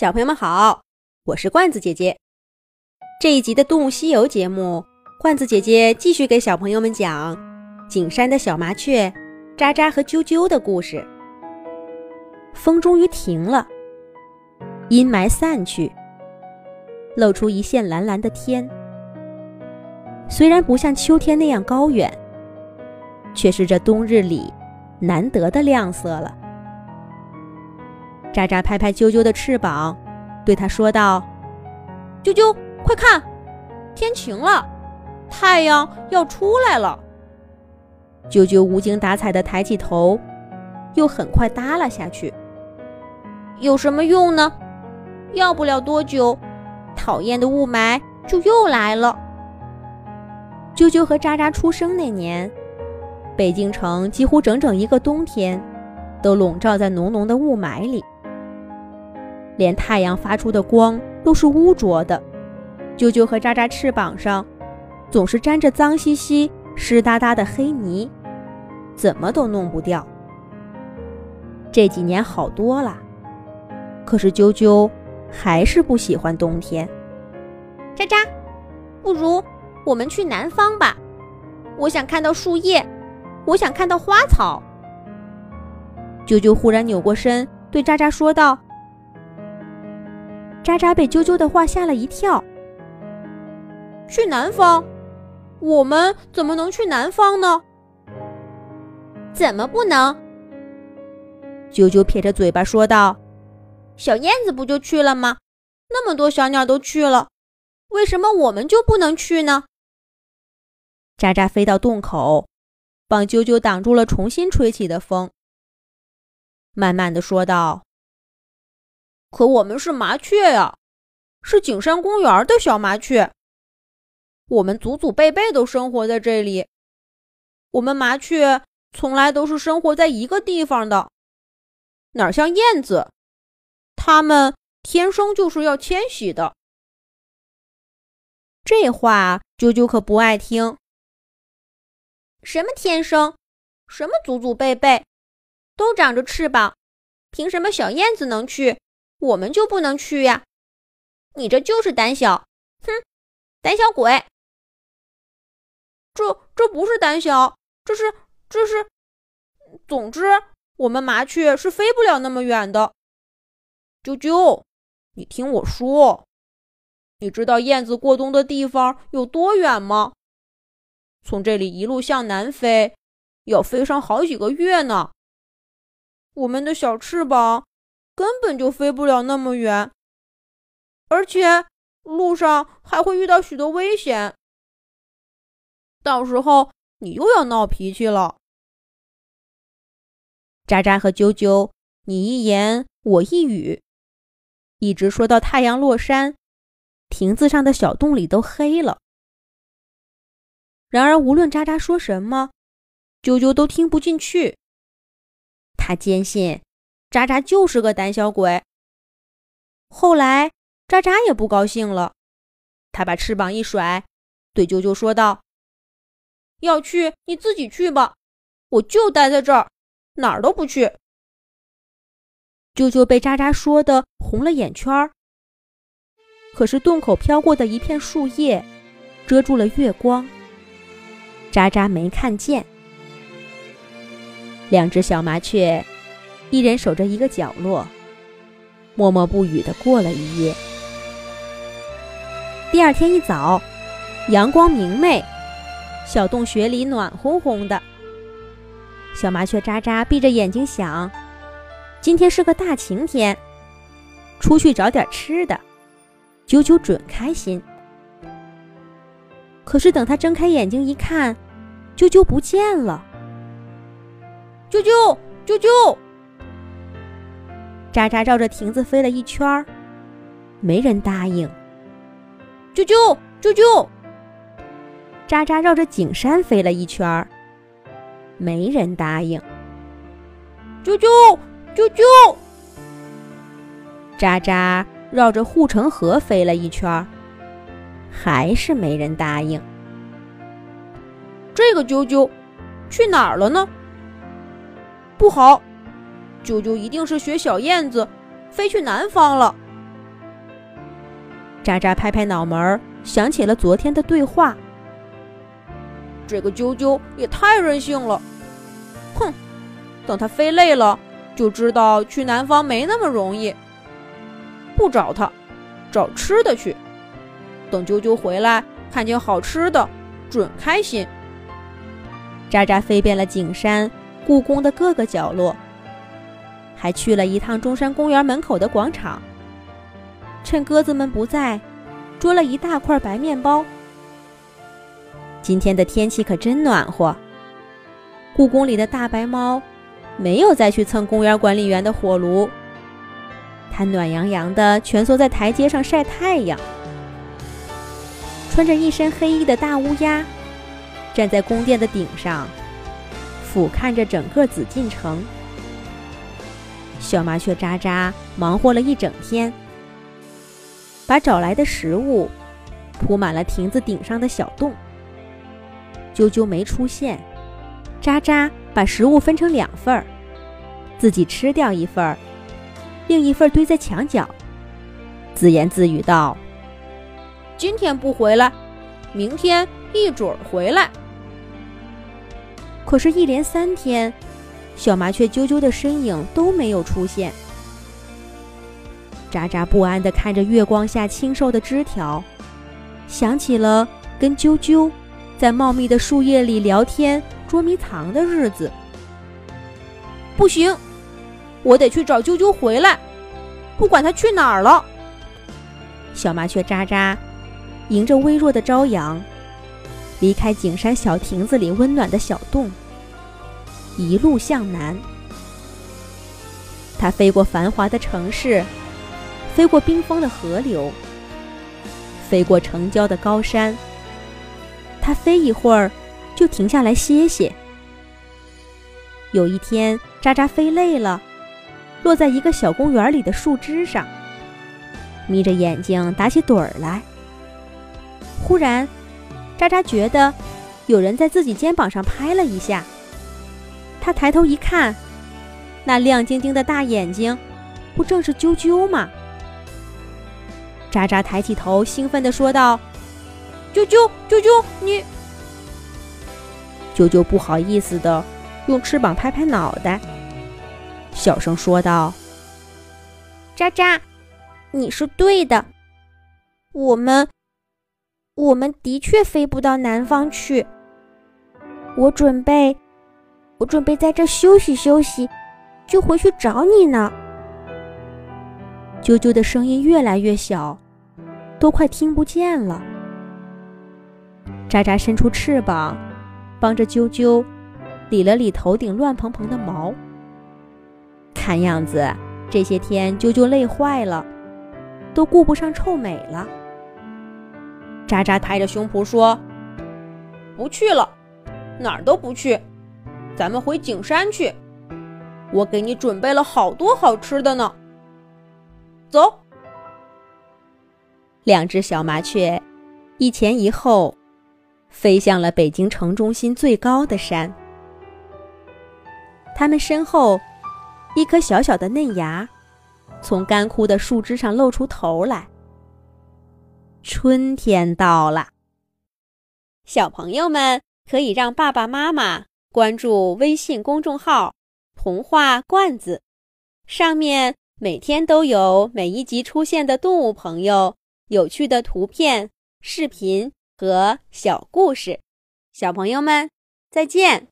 小朋友们好，我是罐子姐姐。这一集的《动物西游》节目，罐子姐姐继续给小朋友们讲景山的小麻雀渣渣和啾啾的故事。风终于停了，阴霾散去，露出一线蓝蓝的天。虽然不像秋天那样高远，却是这冬日里难得的亮色了。渣渣拍拍啾啾的翅膀，对他说道：“啾啾，快看，天晴了，太阳要出来了。”啾啾无精打采地抬起头，又很快耷拉下去。有什么用呢？要不了多久，讨厌的雾霾就又来了。啾啾和渣渣出生那年，北京城几乎整整一个冬天，都笼罩在浓浓的雾霾里。连太阳发出的光都是污浊的，啾啾和渣渣翅膀上总是沾着脏兮兮、湿哒哒的黑泥，怎么都弄不掉。这几年好多了，可是啾啾还是不喜欢冬天。渣渣，不如我们去南方吧，我想看到树叶，我想看到花草。啾啾忽然扭过身，对渣渣说道。渣渣被啾啾的话吓了一跳。去南方？我们怎么能去南方呢？怎么不能？啾啾撇着嘴巴说道：“小燕子不就去了吗？那么多小鸟都去了，为什么我们就不能去呢？”渣渣飞到洞口，帮啾啾挡住了重新吹起的风，慢慢的说道。可我们是麻雀呀，是景山公园的小麻雀。我们祖祖辈辈都生活在这里。我们麻雀从来都是生活在一个地方的，哪像燕子，它们天生就是要迁徙的。这话啾啾可不爱听。什么天生？什么祖祖辈辈？都长着翅膀，凭什么小燕子能去？我们就不能去呀？你这就是胆小，哼，胆小鬼！这这不是胆小，这是这是……总之，我们麻雀是飞不了那么远的。啾啾，你听我说，你知道燕子过冬的地方有多远吗？从这里一路向南飞，要飞上好几个月呢。我们的小翅膀。根本就飞不了那么远，而且路上还会遇到许多危险。到时候你又要闹脾气了。渣渣和啾啾，你一言我一语，一直说到太阳落山，亭子上的小洞里都黑了。然而无论渣渣说什么，啾啾都听不进去。他坚信。渣渣就是个胆小鬼。后来，渣渣也不高兴了，他把翅膀一甩，对啾啾说道：“要去你自己去吧，我就待在这儿，哪儿都不去。”啾啾被渣渣说的红了眼圈儿。可是洞口飘过的一片树叶，遮住了月光，渣渣没看见。两只小麻雀。一人守着一个角落，默默不语的过了一夜。第二天一早，阳光明媚，小洞穴里暖烘烘的。小麻雀喳喳闭着眼睛想：今天是个大晴天，出去找点吃的，啾啾准开心。可是等他睁开眼睛一看，啾啾不见了。啾啾，啾啾。渣渣绕着亭子飞了一圈儿，没人答应。啾啾啾啾！渣渣绕着景山飞了一圈儿，没人答应。啾啾啾啾！渣渣绕着护城河飞了一圈儿，还是没人答应。这个啾啾去哪儿了呢？不好！啾啾一定是学小燕子，飞去南方了。渣渣拍拍脑门，想起了昨天的对话。这个啾啾也太任性了，哼！等它飞累了，就知道去南方没那么容易。不找它，找吃的去。等啾啾回来，看见好吃的，准开心。渣渣飞遍了景山、故宫的各个角落，还去了一趟中山公园门口的广场。趁鸽子们不在，捉了一大块白面包。今天的天气可真暖和。故宫里的大白猫没有再去蹭公园管理员的火炉，它暖洋洋的蜷缩在台阶上晒太阳。穿着一身黑衣的大乌鸦站在宫殿的顶上，俯瞰着整个紫禁城。小麻雀喳喳忙活了一整天。把找来的食物铺满了亭子顶上的小洞。啾啾没出现，渣渣把食物分成两份儿，自己吃掉一份儿，另一份堆在墙角，自言自语道：“今天不回来，明天一准儿回来。”可是，一连三天，小麻雀啾啾的身影都没有出现。渣渣不安地看着月光下清瘦的枝条，想起了跟啾啾在茂密的树叶里聊天捉迷藏的日子。不行，我得去找啾啾回来，不管他去哪儿了。小麻雀渣渣迎着微弱的朝阳，离开景山小亭子里温暖的小洞，一路向南。它飞过繁华的城市。飞过冰封的河流，飞过城郊的高山。它飞一会儿，就停下来歇歇。有一天，渣渣飞累了，落在一个小公园里的树枝上，眯着眼睛打起盹儿来。忽然，渣渣觉得有人在自己肩膀上拍了一下。他抬头一看，那亮晶晶的大眼睛，不正是啾啾吗？渣渣抬起头，兴奋地说道：“啾啾，啾啾，你……”啾啾不好意思的用翅膀拍拍脑袋，小声说道：“渣渣，你是对的，我们……我们的确飞不到南方去。我准备……我准备在这休息休息，就回去找你呢。”啾啾的声音越来越小，都快听不见了。渣渣伸出翅膀，帮着啾啾理了理头顶乱蓬蓬的毛。看样子这些天啾啾累坏了，都顾不上臭美了。渣渣拍着胸脯说：“不去了，哪儿都不去，咱们回景山去。我给你准备了好多好吃的呢。”走，两只小麻雀一前一后，飞向了北京城中心最高的山。它们身后，一颗小小的嫩芽从干枯的树枝上露出头来。春天到了，小朋友们可以让爸爸妈妈关注微信公众号“童话罐子”，上面。每天都有每一集出现的动物朋友，有趣的图片、视频和小故事。小朋友们，再见。